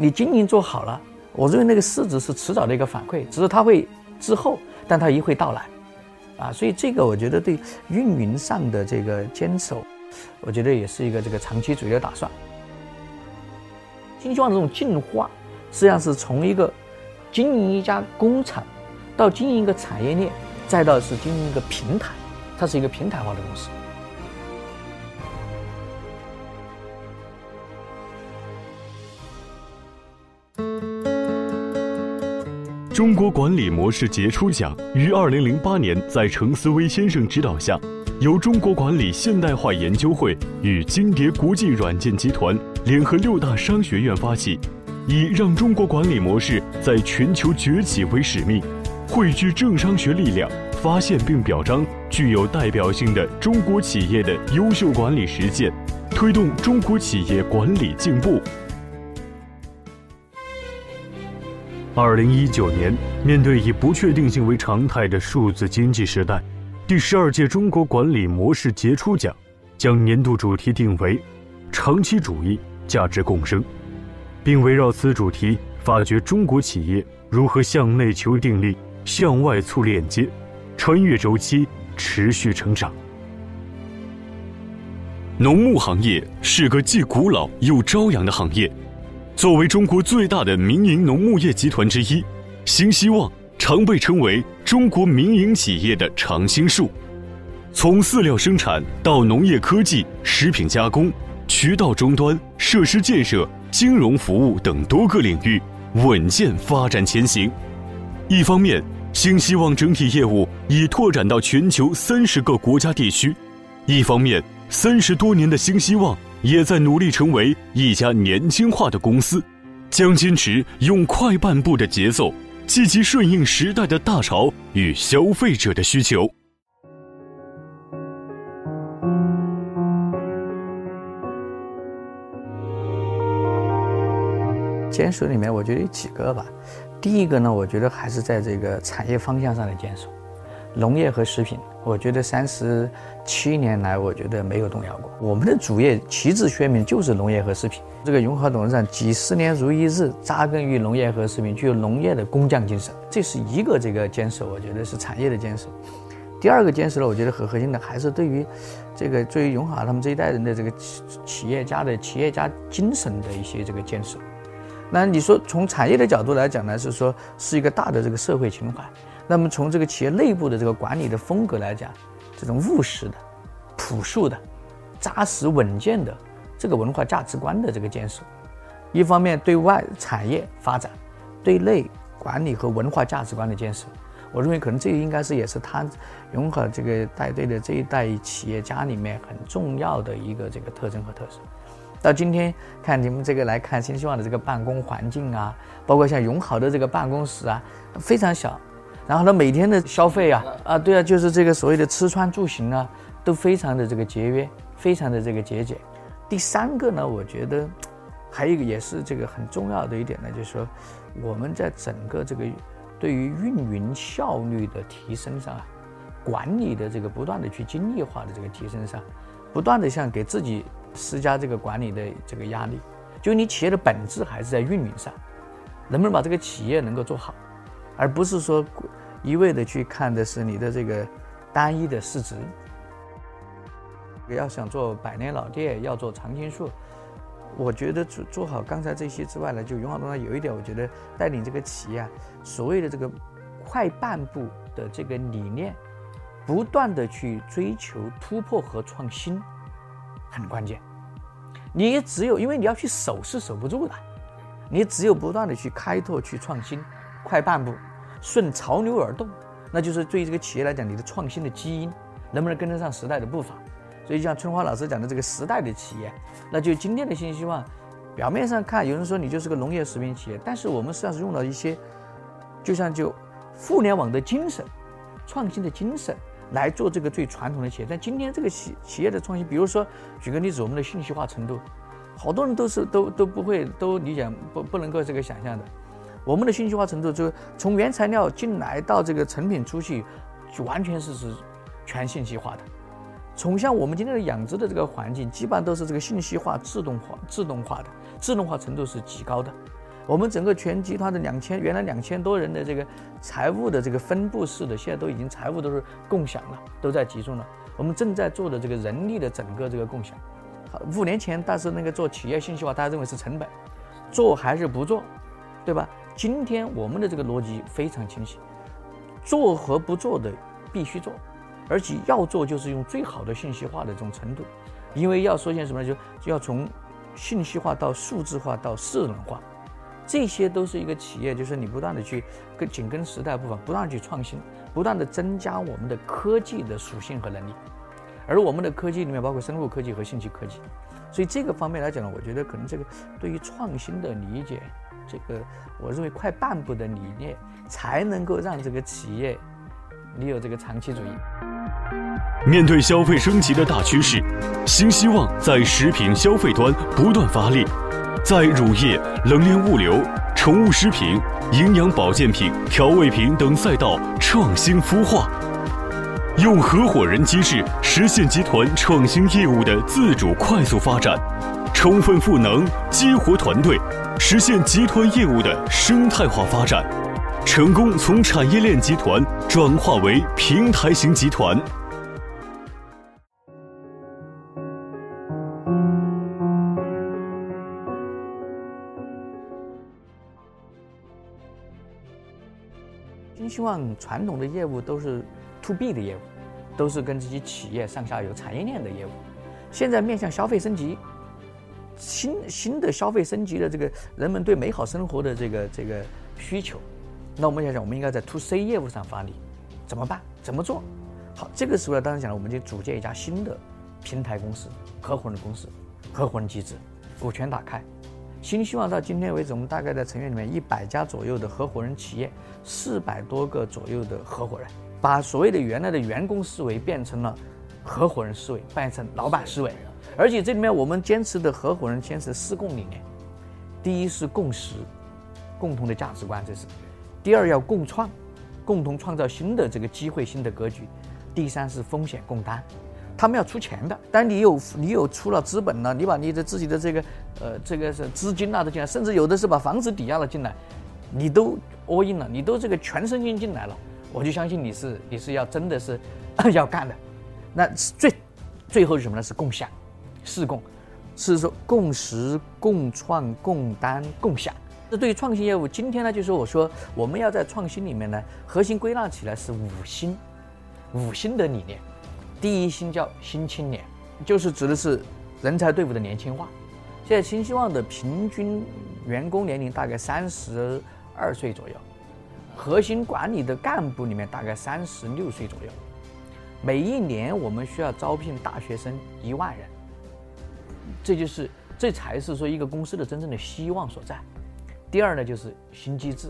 你经营做好了，我认为那个市值是迟早的一个反馈，只是它会滞后，但它一会到来，啊，所以这个我觉得对运营上的这个坚守，我觉得也是一个这个长期主义的打算。新希望这种进化，实际上是从一个经营一家工厂，到经营一个产业链，再到是经营一个平台，它是一个平台化的公司。中国管理模式杰出奖于二零零八年在程思威先生指导下，由中国管理现代化研究会与金蝶国际软件集团联合六大商学院发起，以让中国管理模式在全球崛起为使命，汇聚政商学力量，发现并表彰具有代表性的中国企业的优秀管理实践，推动中国企业管理进步。二零一九年，面对以不确定性为常态的数字经济时代，第十二届中国管理模式杰出奖将年度主题定为“长期主义价值共生”，并围绕此主题发掘中国企业如何向内求定力、向外促链接，穿越周期持续成长。农牧行业是个既古老又朝阳的行业。作为中国最大的民营农牧业集团之一，新希望常被称为中国民营企业的常青树。从饲料生产到农业科技、食品加工、渠道终端、设施建设、金融服务等多个领域稳健发展前行。一方面，新希望整体业务已拓展到全球三十个国家地区；一方面，三十多年的新希望。也在努力成为一家年轻化的公司，将坚持用快半步的节奏，积极顺应时代的大潮与消费者的需求。坚守里面，我觉得有几个吧。第一个呢，我觉得还是在这个产业方向上的坚守。农业和食品，我觉得三十七年来，我觉得没有动摇过。我们的主业旗帜鲜明，就是农业和食品。这个永和董事长几十年如一日扎根于农业和食品，具有农业的工匠精神，这是一个这个坚守，我觉得是产业的坚守。第二个坚守呢，我觉得很核心的还是对于这个对于永好他们这一代人的这个企企业家的企业家精神的一些这个坚守。那你说从产业的角度来讲呢，是说是一个大的这个社会情怀。那么从这个企业内部的这个管理的风格来讲，这种务实的、朴素的、扎实稳健的这个文化价值观的这个建设，一方面对外产业发展，对内管理和文化价值观的建设，我认为可能这应该是也是他永和这个带队的这一代企业家里面很重要的一个这个特征和特色。到今天看你们这个来看新希望的这个办公环境啊，包括像永好的这个办公室啊，非常小。然后呢，每天的消费啊，啊，对啊，就是这个所谓的吃穿住行啊，都非常的这个节约，非常的这个节俭。第三个呢，我觉得还有一个也是这个很重要的一点呢，就是说我们在整个这个对于运营效率的提升上啊，管理的这个不断的去精益化的这个提升上，不断的像给自己施加这个管理的这个压力，就你企业的本质还是在运营上，能不能把这个企业能够做好，而不是说。一味的去看的是你的这个单一的市值。要想做百年老店，要做常青树，我觉得做做好刚才这些之外呢，就永好东方有一点，我觉得带领这个企业啊，所谓的这个快半步的这个理念，不断的去追求突破和创新，很关键。你只有因为你要去守是守不住的，你只有不断的去开拓、去创新，快半步。顺潮流而动，那就是对于这个企业来讲，你的创新的基因能不能跟得上时代的步伐？所以像春花老师讲的这个时代的企业，那就今天的新希望。表面上看，有人说你就是个农业食品企业，但是我们实际上是用了一些，就像就互联网的精神、创新的精神来做这个最传统的企业。但今天这个企企业的创新，比如说举个例子，我们的信息化程度，好多人都是都都不会都理解不不能够这个想象的。我们的信息化程度，就从原材料进来到这个成品出去，就完全是是全信息化的。从像我们今天的养殖的这个环境，基本上都是这个信息化、自动化、自动化的，自动化程度是极高的。我们整个全集团的两千原来两千多人的这个财务的这个分布式的，现在都已经财务都是共享了，都在集中了。我们正在做的这个人力的整个这个共享，五年前但是那个做企业信息化，大家认为是成本，做还是不做，对吧？今天我们的这个逻辑非常清晰，做和不做的必须做，而且要做就是用最好的信息化的这种程度，因为要实现什么呢？就就要从信息化到数字化到智能化。这些都是一个企业，就是你不断的去跟紧跟时代步伐，不断的去创新，不断的增加我们的科技的属性和能力。而我们的科技里面包括生物科技和信息科技，所以这个方面来讲呢，我觉得可能这个对于创新的理解，这个我认为快半步的理念，才能够让这个企业你有这个长期主义。面对消费升级的大趋势，新希望在食品消费端不断发力。在乳业、冷链物流、宠物食品、营养保健品、调味品等赛道创新孵化，用合伙人机制实现集团创新业务的自主快速发展，充分赋能激活团队，实现集团业务的生态化发展，成功从产业链集团转化为平台型集团。希望传统的业务都是 to B 的业务，都是跟自己企业上下游产业链的业务。现在面向消费升级，新新的消费升级的这个人们对美好生活的这个这个需求，那我们想想，我们应该在 to C 业务上发力，怎么办？怎么做？好，这个时候呢，当然讲了，我们就组建一家新的平台公司、合伙人公司、合伙人机制，股权打开。新希望到今天为止，我们大概在成员里面一百家左右的合伙人企业，四百多个左右的合伙人，把所谓的原来的员工思维变成了合伙人思维，变成老板思维。而且这里面我们坚持的合伙人坚持四共理念：第一是共识，共同的价值观，这是；第二要共创，共同创造新的这个机会、新的格局；第三是风险共担。他们要出钱的，但你有你有出了资本了，你把你的自己的这个呃这个是资金拿得进来，甚至有的是把房子抵押了进来，你都 all in 了，你都这个全身心进来了，我就相信你是你是要真的是 要干的。那最最后是什么呢？是共享，四共，是说共识、共创、共担、共享。这对于创新业务，今天呢，就是我说我们要在创新里面呢，核心归纳起来是五星，五星的理念。第一星叫新青年，就是指的是人才队伍的年轻化。现在新希望的平均员工年龄大概三十二岁左右，核心管理的干部里面大概三十六岁左右。每一年我们需要招聘大学生一万人，这就是这才是说一个公司的真正的希望所在。第二呢，就是新机制，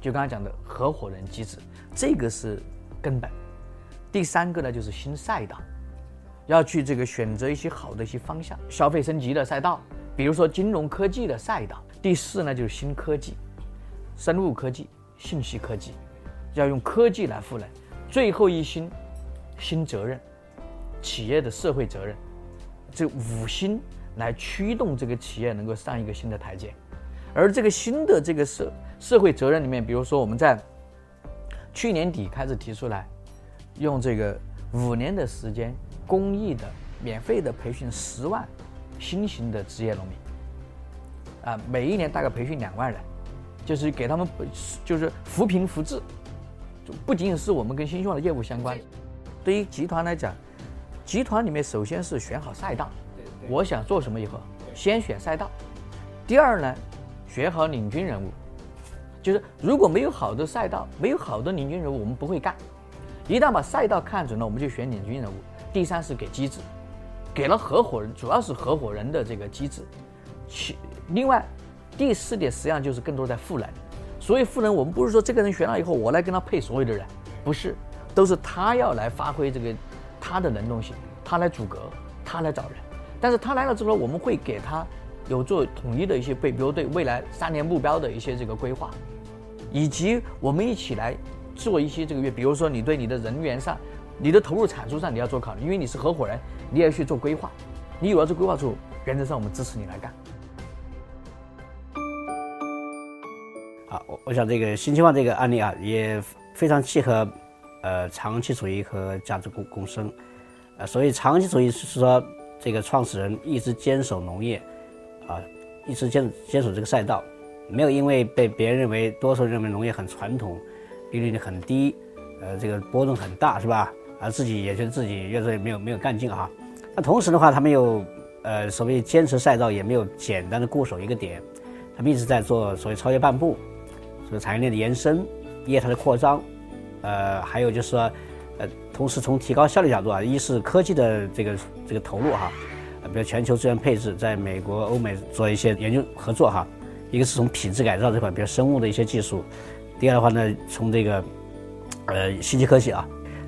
就刚才讲的合伙人机制，这个是根本。第三个呢，就是新赛道，要去这个选择一些好的一些方向，消费升级的赛道，比如说金融科技的赛道。第四呢，就是新科技，生物科技、信息科技，要用科技来赋能。最后一新，新责任，企业的社会责任，这五新来驱动这个企业能够上一个新的台阶。而这个新的这个社社会责任里面，比如说我们在去年底开始提出来。用这个五年的时间，公益的、免费的培训十万新型的职业农民，啊，每一年大概培训两万人，就是给他们，就是扶贫扶志，不仅仅是我们跟新希望的业务相关。对于集团来讲，集团里面首先是选好赛道，我想做什么以后，先选赛道。第二呢，选好领军人物，就是如果没有好的赛道，没有好的领军人物，我们不会干。一旦把赛道看准了，我们就选领军人物。第三是给机制，给了合伙人，主要是合伙人的这个机制。其另外，第四点实际上就是更多在赋能。所以赋能，我们不是说这个人选了以后，我来跟他配所有的人，不是，都是他要来发挥这个他的能动性，他来组阁，他来找人。但是他来了之后，我们会给他有做统一的一些备，比如对未来三年目标的一些这个规划，以及我们一起来。做一些这个月，比如说你对你的人员上、你的投入产出上，你要做考虑，因为你是合伙人，你要去做规划。你有了这规划之后，原则上我们支持你来干。啊，我我想这个新希望这个案例啊，也非常契合呃长期主义和价值共共生。呃，所以长期主义是说这个创始人一直坚守农业，啊，一直坚坚守这个赛道，没有因为被别人认为多数认为农业很传统，利率率很低，呃，这个波动很大，是吧？而自己也觉得自己越做越没有没有干劲哈。那同时的话，他们又呃所谓坚持赛道，也没有简单的固守一个点，他们一直在做所谓超越半步。所谓产业链的延伸、业态的扩张，呃，还有就是说，呃，同时从提高效率角度啊，一是科技的这个这个投入哈，比如全球资源配置，在美国、欧美做一些研究合作哈；一个是从品质改造这块，比如生物的一些技术；第二的话呢，从这个呃信息科技啊，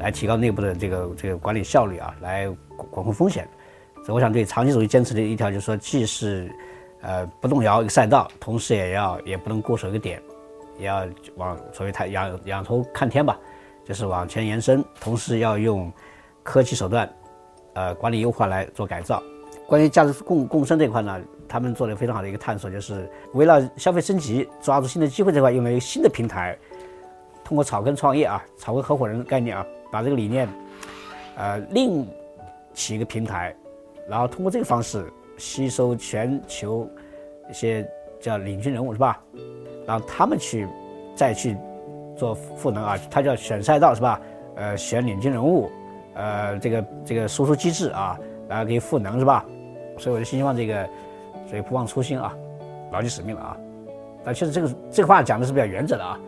来提高内部的这个这个管理效率啊，来管控风险。所以我想对长期主义坚持的一条就是说，既是呃不动摇一个赛道，同时也要也不能固守一个点。也要往所谓太仰仰头看天吧，就是往前延伸，同时要用科技手段，呃，管理优化来做改造。关于价值共共生这块呢，他们做了非常好的一个探索，就是围绕消费升级、抓住新的机会这块，用了一个新的平台，通过草根创业啊、草根合伙人的概念啊，把这个理念，呃，另起一个平台，然后通过这个方式吸收全球一些叫领军人物，是吧？让他们去，再去做赋能啊，他叫选赛道是吧？呃，选领军人物，呃，这个这个输出机制啊，然后可以赋能是吧？所以我就希望这个，所以不忘初心啊，牢记使命了啊。但确实这个这个话讲的是比较原则的啊，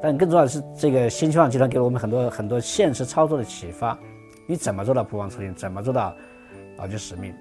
但更重要的是这个新希望集团给了我们很多很多现实操作的启发。你怎么做到不忘初心？怎么做到牢记使命？